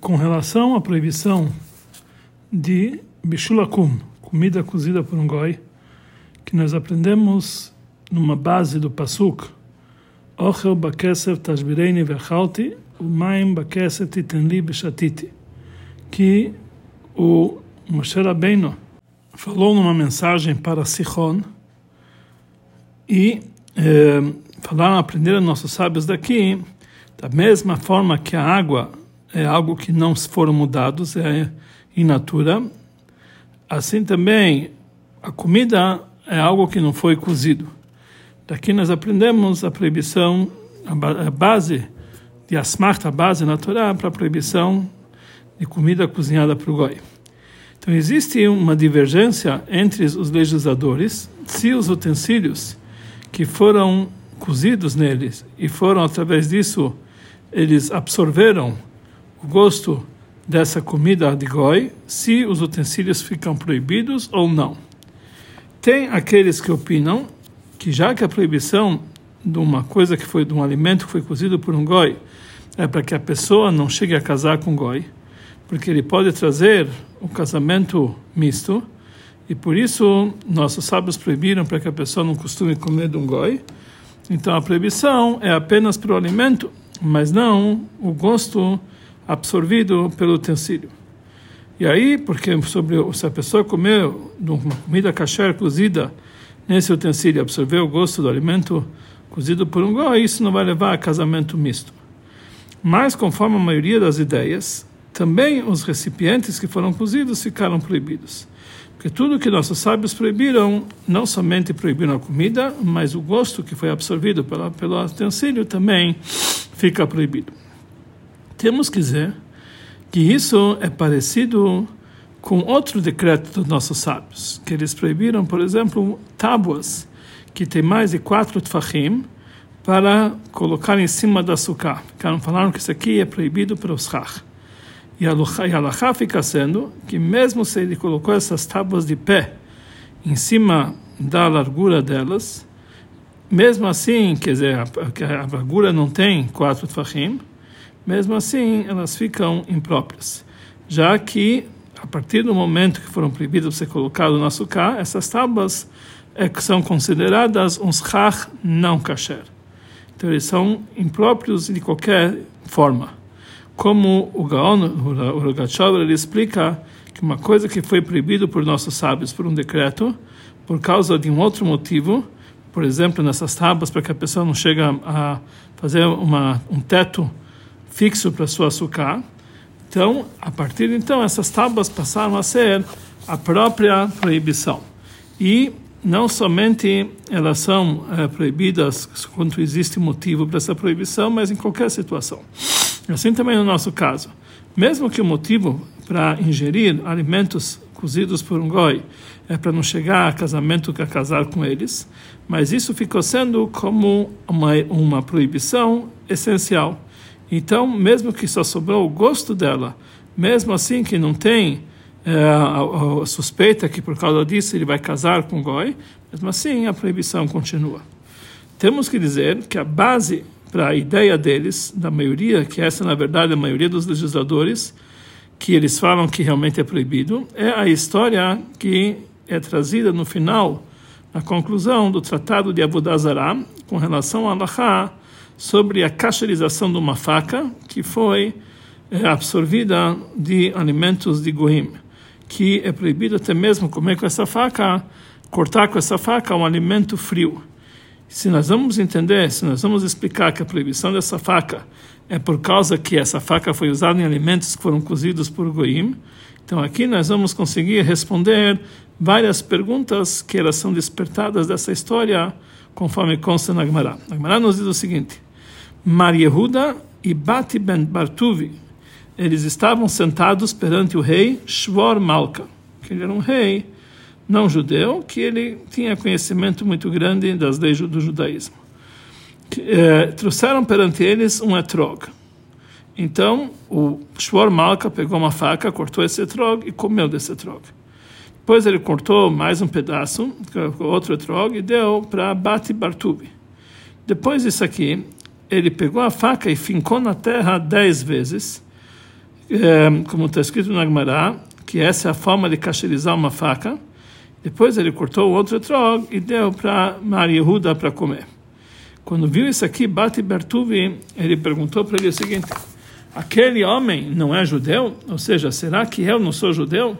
com relação à proibição de bishulakum, comida cozida por um goi, que nós aprendemos numa base do pasuk, Ochel bakeser tashbireini vechalti, umaim bakeser titenli beshatiti, que o Moshe Rabbeinu falou numa mensagem para Sichon e eh, falaram, aprenderam nossos sábios daqui, da mesma forma que a água é algo que não foram mudados, é in natura, assim também a comida é algo que não foi cozido. Daqui nós aprendemos a proibição, a base de asmarta, a base natural para a proibição de comida cozinhada para o goi. Então existe uma divergência entre os legisladores se os utensílios que foram cozidos neles e foram através disso eles absorveram o gosto dessa comida de goi, se os utensílios ficam proibidos ou não. Tem aqueles que opinam que já que a proibição de uma coisa que foi de um alimento que foi cozido por um goi é para que a pessoa não chegue a casar com goi, porque ele pode trazer o casamento misto e por isso nossos sábios proibiram para que a pessoa não costume comer de um goi. Então a proibição é apenas para o alimento, mas não o gosto absorvido pelo utensílio. E aí, porque sobre se a pessoa comeu uma comida kasher cozida nesse utensílio, absorveu o gosto do alimento cozido por um goi, isso não vai levar a casamento misto. Mas, conforme a maioria das ideias, também os recipientes que foram cozidos ficaram proibidos. Porque tudo que nossos sábios proibiram, não somente proibiram a comida, mas o gosto que foi absorvido pela, pelo utensílio também fica proibido. Temos que dizer que isso é parecido com outro decreto dos nossos sábios, que eles proibiram, por exemplo, tábuas que tem mais de quatro tfachim para colocar em cima do açúcar. Falaram que isso aqui é proibido para os rach. E a halachá fica sendo que mesmo se ele colocou essas tábuas de pé em cima da largura delas, mesmo assim, quer dizer, a, a largura não tem quatro tfachim, mesmo assim elas ficam impróprias, já que a partir do momento que foram proibidas ser colocadas no açúcar, essas tábuas é, são consideradas uns chach não kasher. Então eles são impróprios de qualquer forma. Como o Gaon, o Rogatchover, ele explica que uma coisa que foi proibido por nossos sábios por um decreto, por causa de um outro motivo, por exemplo, nessas tábuas, para que a pessoa não chegue a fazer uma, um teto fixo para sua açúcar. Então, a partir de então, essas tábuas passaram a ser a própria proibição. E não somente elas são é, proibidas quando existe motivo para essa proibição, mas em qualquer situação. Assim também no nosso caso. Mesmo que o motivo para ingerir alimentos cozidos por um goi é para não chegar a casamento a casar com eles, mas isso ficou sendo como uma, uma proibição essencial. Então, mesmo que só sobrou o gosto dela, mesmo assim que não tem é, a, a, suspeita que por causa disso ele vai casar com Goi, mesmo assim a proibição continua. Temos que dizer que a base para a ideia deles, da maioria, que essa na verdade é a maioria dos legisladores, que eles falam que realmente é proibido, é a história que é trazida no final, na conclusão do Tratado de Abu Dazará, com relação a Allah sobre a cacherização de uma faca que foi é, absorvida de alimentos de goim, que é proibido até mesmo comer com essa faca, cortar com essa faca um alimento frio. Se nós vamos entender, se nós vamos explicar que a proibição dessa faca é por causa que essa faca foi usada em alimentos que foram cozidos por goim, então aqui nós vamos conseguir responder várias perguntas que elas são despertadas dessa história, conforme consta na Gemara. A Gemara nos diz o seguinte: Mar Yehuda e Bati ben Bartuvi, eles estavam sentados perante o rei Shvor Malka, que ele era um rei não judeu, que ele tinha conhecimento muito grande das leis do judaísmo. Eh, trouxeram perante eles um etrog. Então, o Shvor Malka pegou uma faca, cortou esse etrog e comeu desse etrog. Depois ele cortou mais um pedaço, outro etrog, e deu para Bati Bartuvi. Depois disso aqui, ele pegou a faca e fincou na terra dez vezes, é, como está escrito na Gemara, que essa é a forma de cacherizar uma faca. Depois ele cortou o outro etrog e deu para Maria Yehuda para comer. Quando viu isso aqui, Bati Bertuvi, ele perguntou para ele o seguinte: aquele homem não é judeu? Ou seja, será que eu não sou judeu?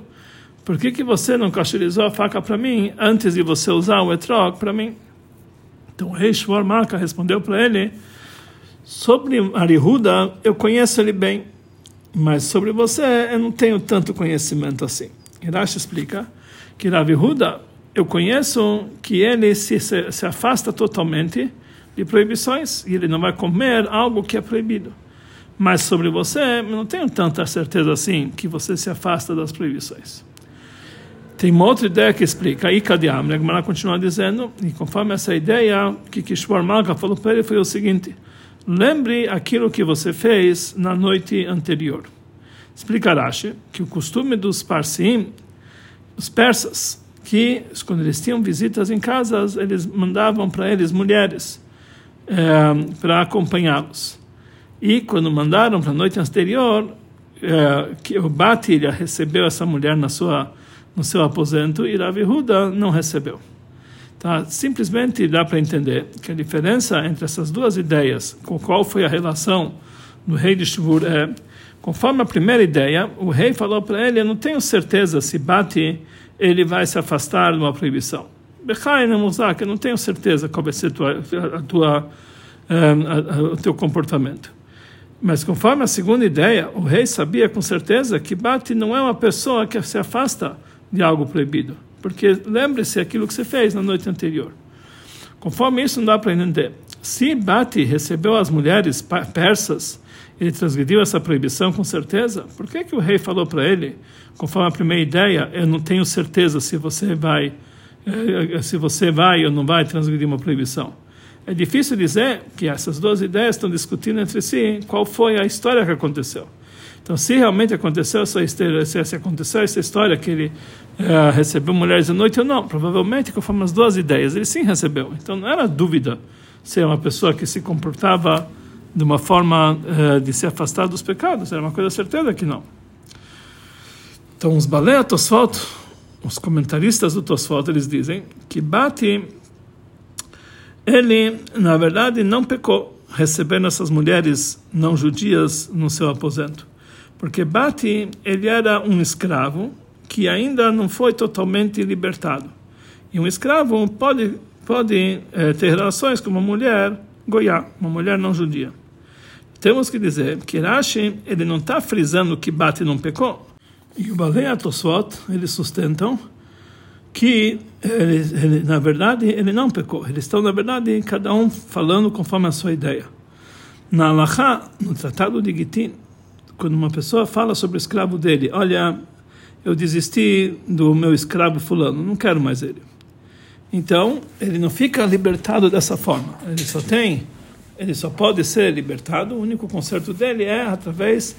Por que, que você não cacherizou a faca para mim antes de você usar o etrog para mim? Então o rei respondeu para ele: Sobre Arihuda, eu conheço ele bem, mas sobre você eu não tenho tanto conhecimento assim. Hirash explica que Ravihuda, eu conheço que ele se, se, se afasta totalmente de proibições e ele não vai comer algo que é proibido. Mas sobre você, eu não tenho tanta certeza assim que você se afasta das proibições. Tem uma outra ideia que explica, Ika de Amre, continua dizendo, e conforme essa ideia, que Kishwar Malka falou para ele foi o seguinte, lembre aquilo que você fez na noite anterior. Explica Rashi que o costume dos Parsim, os persas, que quando eles tinham visitas em casas, eles mandavam para eles mulheres é, para acompanhá-los. E quando mandaram para a noite anterior, é, que o Batilha recebeu essa mulher na sua no seu aposento e Rav Yehuda não recebeu. Tá? Simplesmente dá para entender que a diferença entre essas duas ideias, com qual foi a relação do rei de Shvur, é, conforme a primeira ideia, o rei falou para ele, eu não tenho certeza se bate, ele vai se afastar de uma proibição. Bechai que eu não tenho certeza qual vai ser tua, a tua, um, a, a, o teu comportamento. Mas conforme a segunda ideia, o rei sabia com certeza que Bate não é uma pessoa que se afasta de algo proibido. Porque lembre-se aquilo que você fez na noite anterior. Conforme isso, não dá para entender. Se Bati recebeu as mulheres persas, ele transgrediu essa proibição com certeza. Por que, que o rei falou para ele, conforme a primeira ideia, eu não tenho certeza se você vai, eh, se você vai ou não vai transgredir uma proibição? É difícil dizer que essas duas ideias estão discutindo entre si qual foi a história que aconteceu. Então, se realmente aconteceu essa se aconteceu essa história que ele uh, recebeu mulheres à noite ou não, provavelmente conforme as duas ideias, ele sim recebeu. Então, não era dúvida se é uma pessoa que se comportava de uma forma uh, de se afastar dos pecados, era uma coisa certeza que não. Então, os Balei Tosfot, os comentaristas do Tosfot, eles dizem que Bati, ele, na verdade, não pecou recebendo essas mulheres não judias no seu aposento. Porque Bati, ele era um escravo que ainda não foi totalmente libertado. E um escravo pode, pode é, ter relações com uma mulher goiá, uma mulher não judia. Temos que dizer que Rashi, ele não está frisando que Bati não pecou. E o Balei Atosfot, eles sustentam que, ele, ele, na verdade, ele não pecou. Eles estão, na verdade, cada um falando conforme a sua ideia. Na Alahá, no Tratado de Gitin, quando uma pessoa fala sobre o escravo dele, olha, eu desisti do meu escravo fulano, não quero mais ele. Então, ele não fica libertado dessa forma. Ele só tem, ele só pode ser libertado, o único conserto dele é através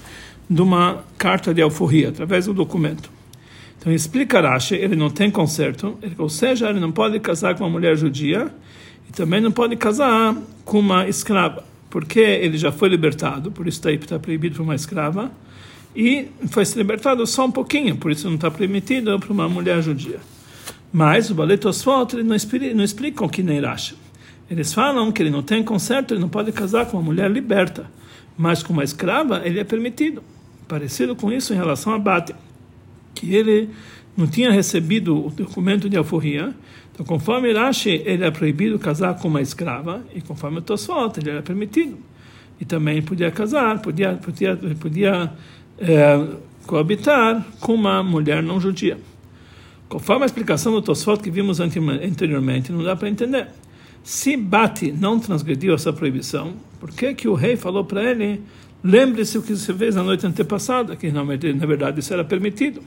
de uma carta de alforria, através do documento. Então, explica Rashi, ele não tem conserto, ou seja, ele não pode casar com uma mulher judia e também não pode casar com uma escrava porque ele já foi libertado, por isso está, está proibido para uma escrava, e foi libertado só um pouquinho, por isso não está permitido para uma mulher judia. Mas o Baleto Oswald não, não explicam que nem Rashi. Eles falam que ele não tem conserto, ele não pode casar com uma mulher liberta, mas com uma escrava ele é permitido. Parecido com isso em relação a Bate, que ele não tinha recebido o documento de alforria, então, conforme Rashi, ele é proibido casar com uma escrava, e conforme o Tosfot, ele era permitido. E também podia casar, podia, podia, podia é, coabitar com uma mulher não judia. Conforme a explicação do Tosfot que vimos anteriormente, não dá para entender. Se Bati não transgrediu essa proibição, por que, que o rei falou para ele, lembre-se o que você fez na noite antepassada, que na verdade isso era permitido.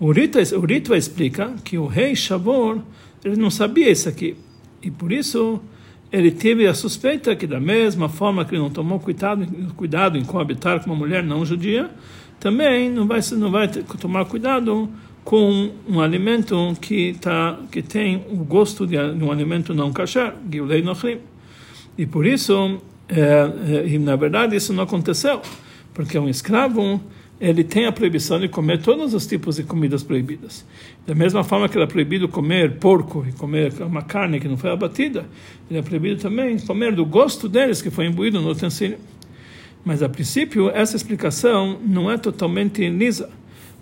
O Rito, o explica que o rei Shavor ele não sabia isso aqui. E por isso ele teve a suspeita que, da mesma forma que ele não tomou cuidado, cuidado em coabitar com uma mulher não judia, também não vai, não vai tomar cuidado com um alimento que, tá, que tem o gosto de, um alimento não kasher, Gilei Nochrim. E por isso, é, é, na verdade, isso não aconteceu. porque um escravo ele tem a proibição de comer todos os tipos de comidas proibidas. Da mesma forma que era proibido comer porco e comer uma carne que não foi abatida, ele é proibido também comer do gosto deles que foi imbuído no utensílio. Mas a princípio essa explicação não é totalmente lisa,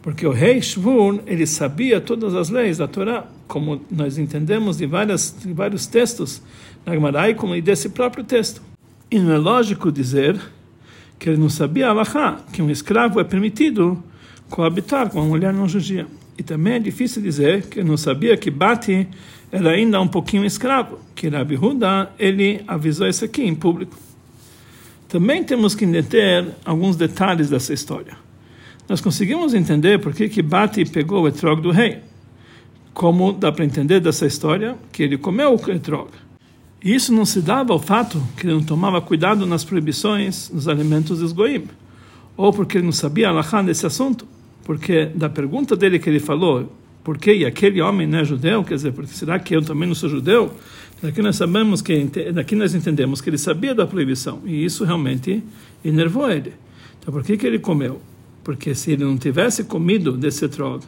porque o rei Shvur ele sabia todas as leis da Torá, como nós entendemos de, várias, de vários textos na Gemara e desse próprio texto. E não é lógico dizer que ele não sabia alahá, que um escravo é permitido coabitar com uma mulher não judia. E também é difícil dizer que ele não sabia que Bati era ainda um pouquinho escravo, que Rabi Huda, ele avisou isso aqui em público. Também temos que entender alguns detalhes dessa história. Nós conseguimos entender por que, que Bati pegou o etrog do rei. Como dá para entender dessa história que ele comeu o etrog. E isso não se dava ao fato que ele não tomava cuidado nas proibições nos alimentos dos goim, ou porque ele não sabia alahá nesse assunto, porque da pergunta dele que ele falou, por que aquele homem não é judeu, quer dizer, porque será que eu também não sou judeu? Daqui nós sabemos que daqui nós entendemos que ele sabia da proibição e isso realmente enervou ele. Então por que que ele comeu? Porque se ele não tivesse comido desse trog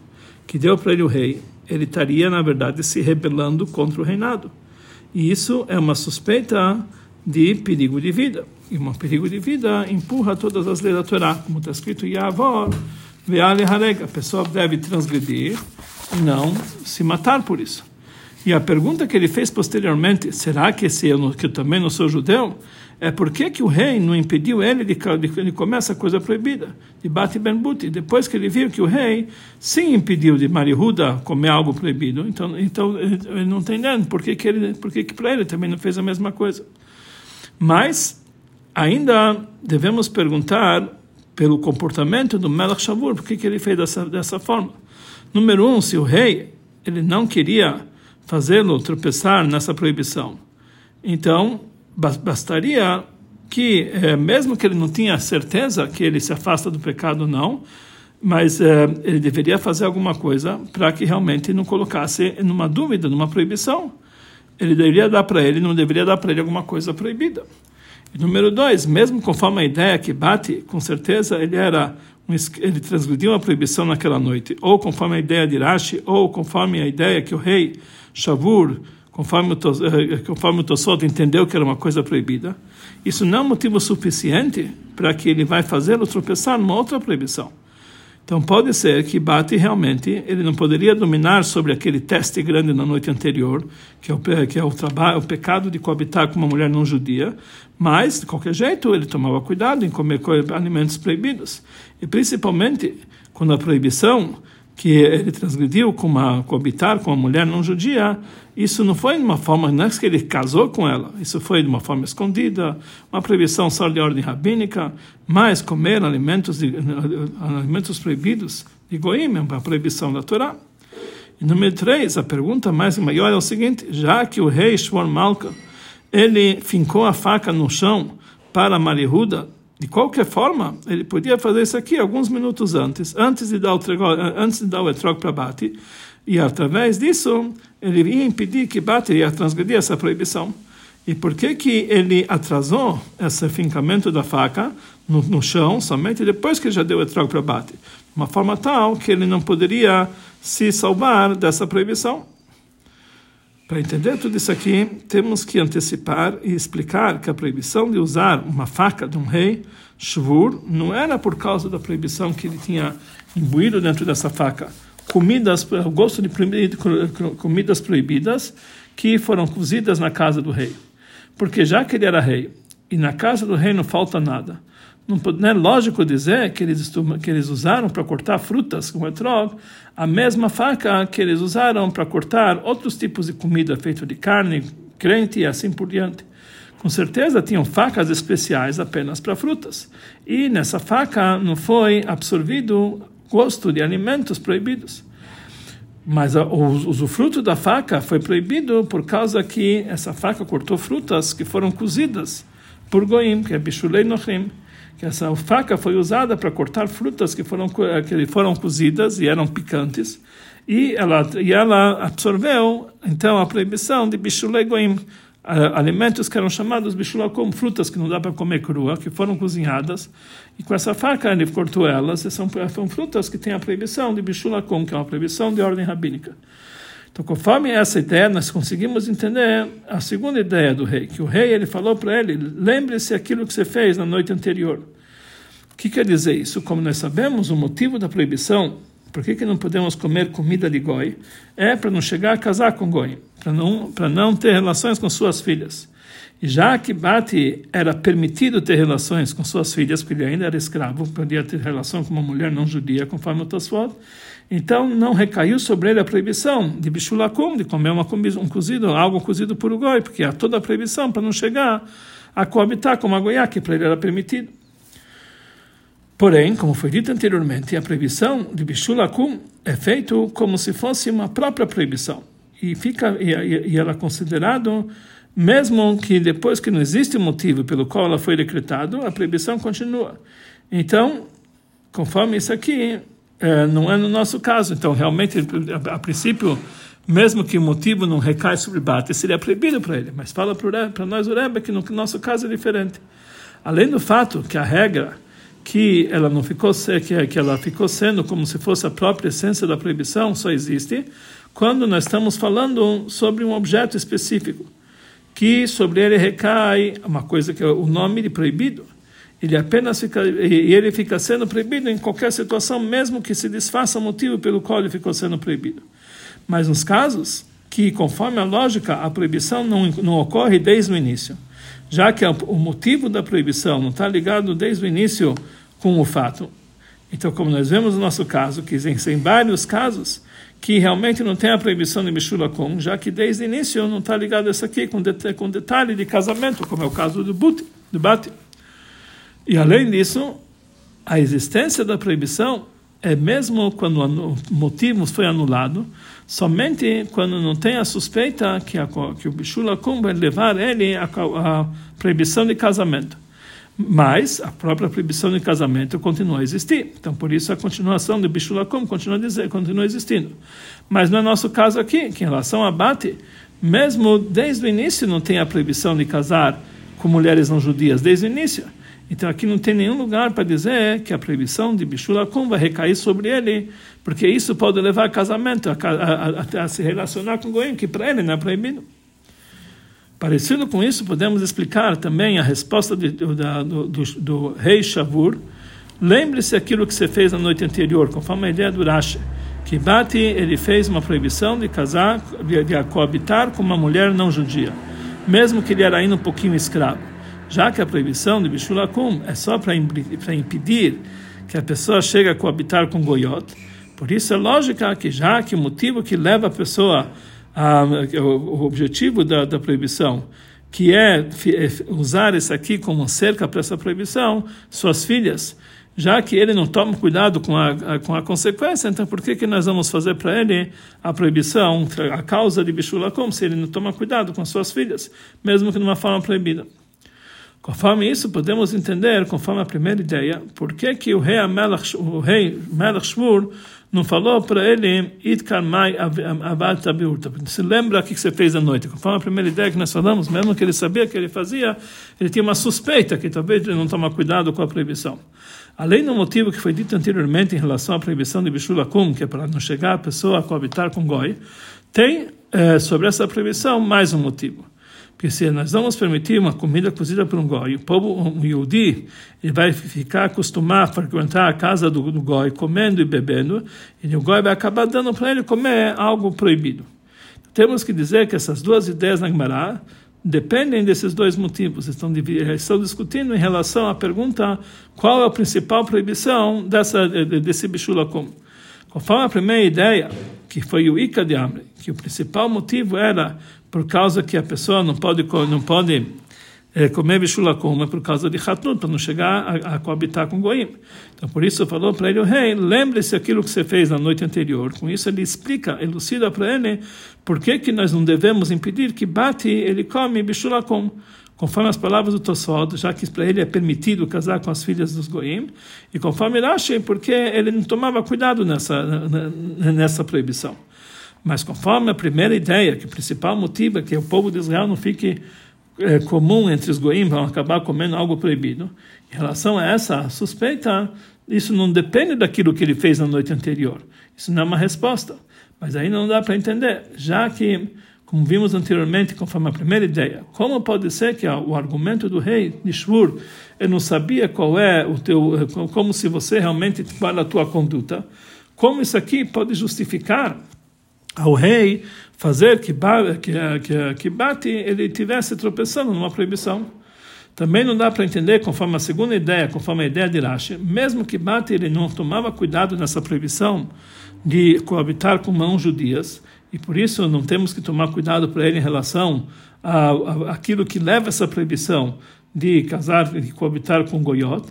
que deu para ele o rei, ele estaria na verdade se rebelando contra o reinado. E isso é uma suspeita de perigo de vida. E um perigo de vida empurra todas as leis da Torá, como está escrito Yavor, Veale Harega. A pessoa deve transgredir e não se matar por isso. E a pergunta que ele fez posteriormente, será que se eu, que eu também não sou judeu, é por que, o rei não impediu ele de, de, de comer essa coisa proibida, de Bati Ben Buti, depois que ele viu que o rei sim impediu de Marihuda comer algo proibido, então, então ele não está entendendo por que, que, ele, por que, que para ele também não fez a mesma coisa. Mas ainda devemos perguntar pelo comportamento do Melech Shavur, por que, que ele fez dessa, dessa forma. Número um, se o rei ele não queria fazê-lo tropeçar nessa proibição, então bastaria que, é, mesmo que ele não tinha certeza que ele se afasta do pecado, não, mas é, ele deveria fazer alguma coisa para que realmente não colocasse numa dúvida, numa proibição. Ele deveria dar para ele, não deveria dar para ele alguma coisa proibida. E número dois, mesmo conforme a ideia que bate, com certeza ele era ele transgrediu a proibição naquela noite, ou conforme a ideia de Rashi, ou conforme a ideia que o rei Shavur conforme o, eh, conforme Tosot entendeu que era uma coisa proibida, isso não é motivo suficiente para que ele vai fazê-lo tropeçar numa outra proibição. Então pode ser que Bate realmente ele não poderia dominar sobre aquele teste grande na noite anterior, que é o, que é o trabalho, o pecado de coabitar com uma mulher não judia, mas de qualquer jeito ele tomava cuidado em comer alimentos proibidos e principalmente quando a proibição que ele transgrediu com uma coabitar com uma mulher não judia, isso não foi de uma forma, não é que ele casou com ela, isso foi de uma forma escondida, uma proibição só de ordem rabínica, mas comer alimentos, alimentos proibidos de Goim é uma proibição da Torá. E número três, a pergunta mais maior é o seguinte, já que o rei Shmuel Malka, ele fincou a faca no chão para Marihuda, de qualquer forma, ele podia fazer isso aqui alguns minutos antes, antes de dar o, antes de dar o etrog para Bati, e através disso ele ia impedir que Bati ia transgredir essa proibição. E por que que ele atrasou esse fincamento da faca no, no chão somente depois que já deu o etrog para Bati? De uma forma tal que ele não poderia se salvar dessa proibição. Para entender tudo isso aqui, temos que antecipar e explicar que a proibição de usar uma faca de um rei, Shvur, não era por causa da proibição que ele tinha imbuído dentro dessa faca comidas, o gosto de comidas proibidas que foram cozidas na casa do rei. Porque já que ele era rei e na casa do rei não falta nada, não é lógico dizer que eles, que eles usaram para cortar frutas com etrog a mesma faca que eles usaram para cortar outros tipos de comida feita de carne, crente e assim por diante. Com certeza tinham facas especiais apenas para frutas. E nessa faca não foi absorvido gosto de alimentos proibidos. Mas o usufruto da faca foi proibido por causa que essa faca cortou frutas que foram cozidas por goim, que é bichulei nochim que essa faca foi usada para cortar frutas que foram que foram cozidas e eram picantes e ela e ela absorveu então a proibição de bichulei goim alimentos que eram chamados bishulakum, frutas que não dá para comer crua, que foram cozinhadas, e com essa faca ele cortou elas, e são, são frutas que têm a proibição de bishulakum, que é uma proibição de ordem rabínica. Então, conforme essa ideia, nós conseguimos entender a segunda ideia do rei, que o rei ele falou para ele: lembre-se aquilo que você fez na noite anterior. O que quer dizer isso? Como nós sabemos, o motivo da proibição, por que, que não podemos comer comida de goi, é para não chegar a casar com goi, para não, para não ter relações com suas filhas. E já que Bati era permitido ter relações com suas filhas, porque ele ainda era escravo, podia ter relação com uma mulher não judia, conforme o Tosfot, então não recaiu sobre ele a proibição de bichulakum, de comer uma, um cozido, algo cozido por o goi, porque há toda a proibição para não chegar a coabitar com uma goiá, que para ele era permitido. Porém, como foi dito anteriormente, a proibição de bichulakum é feito como se fosse uma própria proibição e fica e, e, ela é considerado mesmo que depois que não existe motivo pelo qual ela foi decretado, a proibição continua. Então, conforme isso aqui, é, não é no nosso caso. Então, realmente, a, a, princípio, mesmo que o motivo não recai sobre bate, seria proibido para ele. Mas fala para nós o Rebbe que no nosso caso é diferente. Além do fato que a regra que ela não ficou que, ela ficou sendo como se fosse a própria essência da proibição só existe quando nós estamos falando sobre um objeto específico que sobre ele recai uma coisa que é o nome de proibido ele apenas fica e ele fica sendo proibido em qualquer situação, mesmo que se desfaça o motivo pelo qual ele ficou sendo proibido. Mas nos casos que, conforme a lógica, a proibição não, não ocorre desde o início, já que o motivo da proibição não está ligado desde o início com o fato. Então, como nós vemos no nosso caso, que existem vários casos que realmente não tem a proibição de Mishula com, já que desde o início não está ligado isso aqui com, det com detalhe de casamento, como é o caso do, but, do Bate. E além disso, a existência da proibição é mesmo quando o motivo foi anulado, somente quando não tem a suspeita que, a, que o Bishula Kum vai levar ele à, proibição de casamento. Mas a própria proibição de casamento continua a existir. Então, por isso, a continuação do Bishula Kum continua, dizer, continua existindo. Mas no é nosso caso aqui, que em relação a Bate, mesmo desde o início não tem a proibição de casar com mulheres não judias, desde o início. Então aqui não tem nenhum lugar para dizer que a proibição de Bishulakum vai recair sobre ele, porque isso pode levar a casamento, a, a, a, a se relacionar com Goim, que para ele não é proibido. Parecido com isso, podemos explicar também a resposta de, do, do, do, do, rei Shavur. Lembre-se aquilo que você fez na noite anterior, conforme a ideia do Rashi, que Bati ele fez uma proibição de casar, de, de coabitar com uma mulher não judia, mesmo que ele era ainda um pouquinho escravo já que a proibição de Bishulakum é só para impedir que a pessoa chegue a coabitar com Goyot, por isso é lógica que já que o motivo que leva a pessoa a, o objetivo da, da proibição, que é, é usar isso aqui como cerca para essa proibição, suas filhas, já que ele não toma cuidado com a, a, com a consequência, então por que, que nós vamos fazer para ele a proibição, a causa de Bishulakum, se ele não toma cuidado com suas filhas, mesmo que numa forma proibida? Conforme isso, podemos entender, conforme a primeira ideia, por que, que o rei Melech, o rei Melech Shmur não falou para ele, Abat Abiurta. Se lembra o que você fez à noite. Conforme a primeira ideia que nós falamos, mesmo que ele sabia que ele fazia, ele tinha uma suspeita que talvez ele não toma cuidado com a proibição. Além do motivo que foi dito anteriormente em relação à proibição de Bishulakum, que é para não chegar a pessoa a coabitar com Goi, tem eh, sobre essa proibição mais um motivo. Porque se nós vamos permitir uma comida cozida por um goi, o povo um yudi, ele vai ficar acostumado a frequentar a casa do, do goi, comendo e bebendo, e o goi vai acabar dando para ele comer algo proibido. Temos que dizer que essas duas ideias na Gemara dependem desses dois motivos. Estão, estão discutindo em relação à pergunta qual é a principal proibição dessa, desse bichulakum. Conforme a primeira ideia, que foi o Ika de Amre, que o principal motivo era por causa que a pessoa não pode não pode é, comer bichulakum, é por causa de Hatnut, para não chegar a, a, coabitar com Goim. Então, por isso, falou para ele, o rei, lembre-se aquilo que você fez na noite anterior. Com isso, ele explica, elucida para ele por que, que nós não devemos impedir que Bati, ele come bichulakum conforme as palavras do Tosfot, já que para ele é permitido casar com as filhas dos Goim, e conforme Rashi, porque ele não tomava cuidado nessa, nessa proibição. Mas conforme a primeira ideia, que o principal motivo é que o povo de Israel não fique é, comum entre os goim, vão acabar comendo algo proibido. Em relação a essa suspeita, isso não depende daquilo que ele fez na noite anterior. Isso não é uma resposta. Mas aí não dá para entender, já que, como vimos anteriormente, conforme a primeira ideia, como pode ser que o argumento do rei Nishvur, ele não sabia qual é o teu, como se você realmente qual a tua conduta, como isso aqui pode justificar ao rei fazer que, que, que, que bate ele tivesse tropeçando numa proibição. Também não dá para entender, conforme a segunda ideia, conforme a ideia de Rashi, mesmo que Bate ele não tomava cuidado nessa proibição de coabitar com mãos judias, e por isso não temos que tomar cuidado para ele em relação a, a, aquilo que leva essa proibição de casar e coabitar com goiot.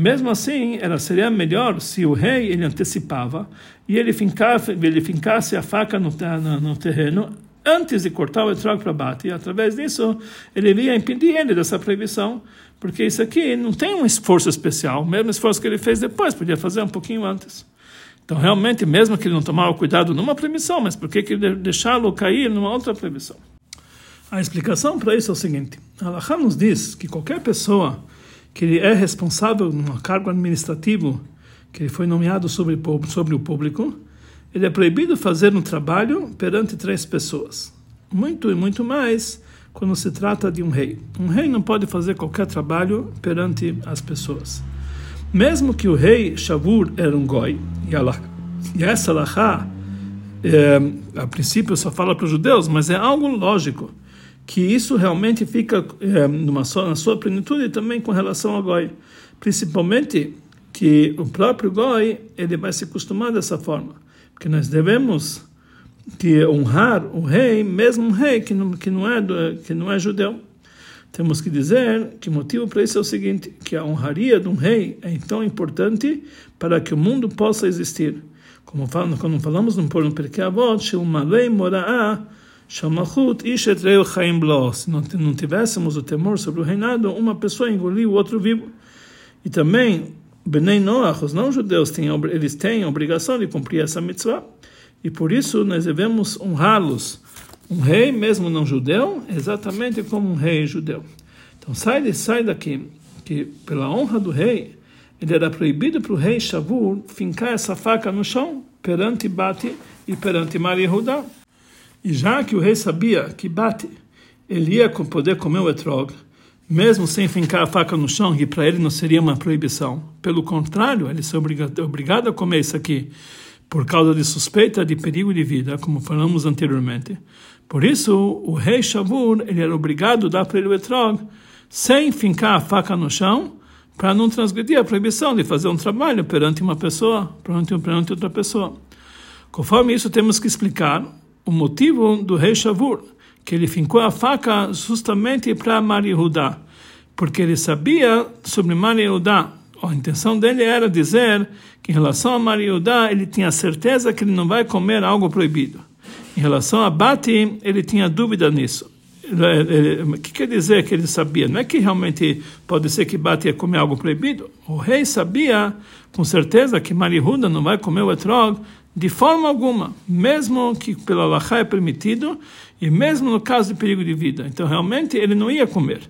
Mesmo assim, era seria melhor se o rei ele antecipava e ele fincasse, ele fincasse a faca no, no, no terreno antes de cortar o etrog para bate, e através disso ele iria impedir ele dessa proibição, porque isso aqui não tem um esforço especial, o mesmo esforço que ele fez depois, podia fazer um pouquinho antes. Então, realmente, mesmo que ele não tomava cuidado numa proibição, mas por que, que deixá-lo cair numa outra proibição? A explicação para isso é o seguinte: a nos diz que qualquer pessoa que ele é responsável num cargo administrativo, que ele foi nomeado sobre, sobre o público, ele é proibido fazer um trabalho perante três pessoas. Muito e muito mais quando se trata de um rei. Um rei não pode fazer qualquer trabalho perante as pessoas. Mesmo que o rei Shavur era um goi, e, essa lahá, é, a princípio só fala para os judeus, mas é algo lógico, que isso realmente fica é, numa só, na sua plenitude também com relação ao goi. Principalmente que o próprio goi ele vai se acostumar dessa forma que nós devemos que honrar o rei, mesmo um rei que não, que não é que não é judeu. Temos que dizer que o motivo para isso é o seguinte, que a honraria de um rei é tão importante para que o mundo possa existir. Como falamos, quando falamos no Porno Perkei Avot, Shilmalei Mora'a Shamachut Ishetreu Chaim Blo. Se não, não tivéssemos o temor sobre o reinado, uma pessoa engoliu o outro vivo. E também Benei Noach, os não-judeus, têm, eles têm a obrigação de cumprir essa mitzvah, e por isso nós devemos honrá-los. Um rei, mesmo não-judeu, exatamente como um rei judeu. Então sai, sai daqui, que pela honra do rei, ele era proibido para o rei Shavur fincar essa faca no chão perante Bate e perante Maria Rudá. E já que o rei sabia que Bate ele ia poder comer o etrog, mesmo sem fincar a faca no chão, que para ele não seria uma proibição. Pelo contrário, ele obrigado, obrigado a comer isso aqui por causa de suspeita de perigo de vida, como falamos anteriormente. Por isso, o rei Shavur ele era obrigado a dar para ele o etrog sem fincar a faca no chão, para não transgredir a proibição de fazer um trabalho perante uma pessoa, perante, perante outra pessoa. Conforme isso, temos que explicar o motivo do rei Shavur que ele fincou a faca justamente para Mariudá, porque ele sabia sobre Mariudá. A intenção dele era dizer que em relação a Mariudá, ele tinha certeza que ele não vai comer algo proibido. Em relação a Bati, ele tinha dúvida nisso. O que quer dizer que ele sabia? Não é que realmente pode ser que Bati ia comer algo proibido. O rei sabia com certeza que Marihuda não vai comer o etrog de forma alguma, mesmo que pela Lachá é permitido, e mesmo no caso de perigo de vida. Então, realmente, ele não ia comer.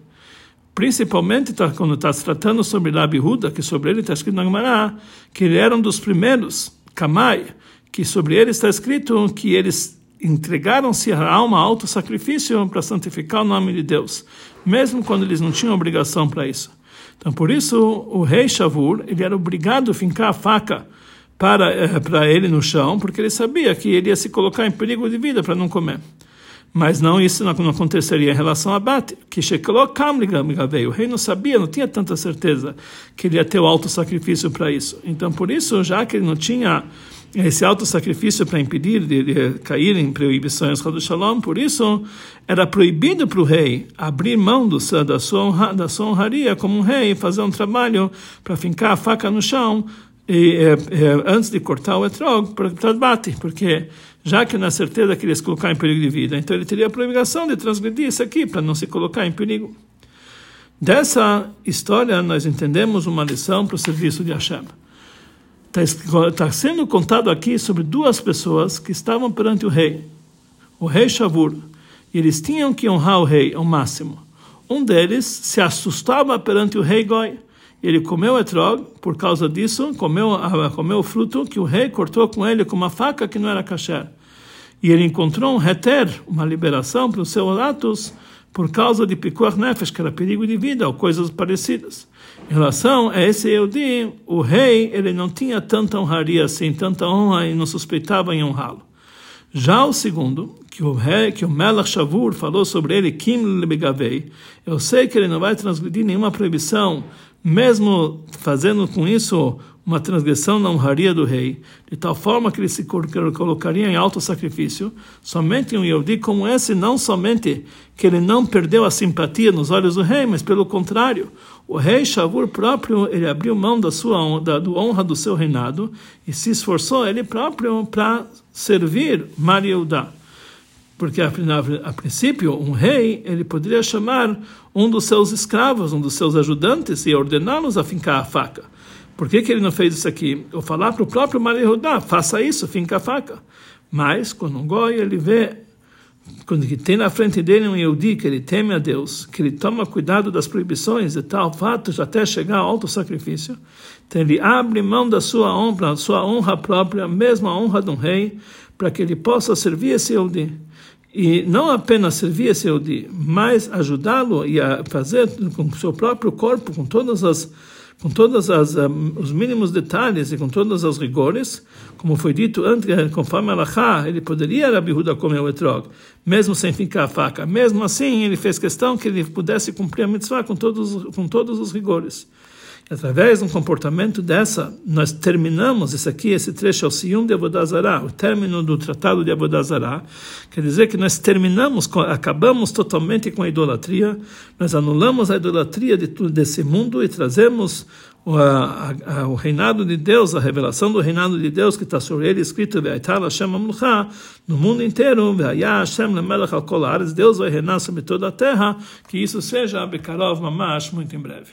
Principalmente tá, quando está se tratando sobre Rabi Huda, que sobre ele está escrito na Gemara, que ele era um dos primeiros, Kamai, que sobre ele está escrito que eles entregaram-se a alma a alto sacrifício para santificar o nome de Deus, mesmo quando eles não tinham obrigação para isso. Então, por isso, o rei Shavur, ele era obrigado a fincar a faca para, eh, para ele no chão, porque ele sabia que ele ia se colocar em perigo de vida para não comer. Mas não isso não, não aconteceria em relação a Bate, que veio. O rei não sabia, não tinha tanta certeza que ele ia ter o alto sacrifício para isso. Então, por isso, já que ele não tinha esse alto sacrifício para impedir de, de cair em proibições do Shalom, por isso era proibido para o rei abrir mão do, da, sua honra, da sua honraria como um rei, fazer um trabalho para fincar a faca no chão, e, é, é, antes de cortar o etrog bate, porque já que na certeza que se colocar em perigo de vida, então ele teria a obrigação de transgredir isso aqui para não se colocar em perigo. Dessa história nós entendemos uma lição para o serviço de Hashem. Está tá sendo contado aqui sobre duas pessoas que estavam perante o rei, o rei Shavur, e eles tinham que honrar o rei ao máximo. Um deles se assustava perante o rei Goi. Ele comeu etrog, por causa disso, comeu, comeu o fruto que o rei cortou com ele com uma faca que não era kasher. E ele encontrou um heter, uma liberação para os seus atos, por causa de pikuach nefesh, que era perigo de vida, ou coisas parecidas. Em relação a esse Eudi, o rei ele não tinha tanta honraria assim, tanta honra e não suspeitava em honrá-lo. Já o segundo, que o rei, que o Melach Shavur falou sobre ele, Kim Lebegavei, eu sei que ele não vai transgredir nenhuma proibição, mesmo fazendo com isso uma transgressão na honraria do rei, de tal forma que ele se colocaria em alto sacrifício, somente um Yehudi como esse, não somente que ele não perdeu a simpatia nos olhos do rei, mas pelo contrário, o rei Shavur próprio, ele abriu mão da sua da, do honra do seu reinado e se esforçou ele próprio para servir Mariudá. Porque a, a, princípio um rei ele poderia chamar um dos seus escravos, um dos seus ajudantes e ordená-los a fincar a faca. Por que, que ele não fez isso aqui? Ou falar para o próprio Mariudá, faça isso, finca a faca. Mas, quando um goi, ele vê, quando ele tem na frente dele um Yehudi, que ele teme a Deus, que ele toma cuidado das proibições e tal fato, até chegar ao alto sacrifício, então ele abre mão da sua honra, da sua honra própria, mesmo a honra de um rei, para que ele possa servir esse Yehudi e não apenas servir esse Yehudi, mas ajudá-lo e a fazer com o seu próprio corpo, com todas as com todos um, os mínimos detalhes e com todos os rigores, como foi dito antes, conforme Alachá, ele poderia, Rabi Huda, comer o etrog, mesmo sem ficar a faca. Mesmo assim, ele fez questão que ele pudesse cumprir a mitzvah com todos, com todos os rigores. Através de um comportamento dessa, nós terminamos, esse aqui, esse trecho é o Siyum de Avodazará, o término do tratado de Avodazará, quer dizer que nós terminamos, acabamos totalmente com a idolatria, nós anulamos a idolatria de tudo desse mundo e trazemos o, a, a, o reinado de Deus, a revelação do reinado de Deus que está sobre ele escrito no mundo inteiro, Deus vai reinar sobre toda a terra, que isso seja Bekarov Mamash muito em breve.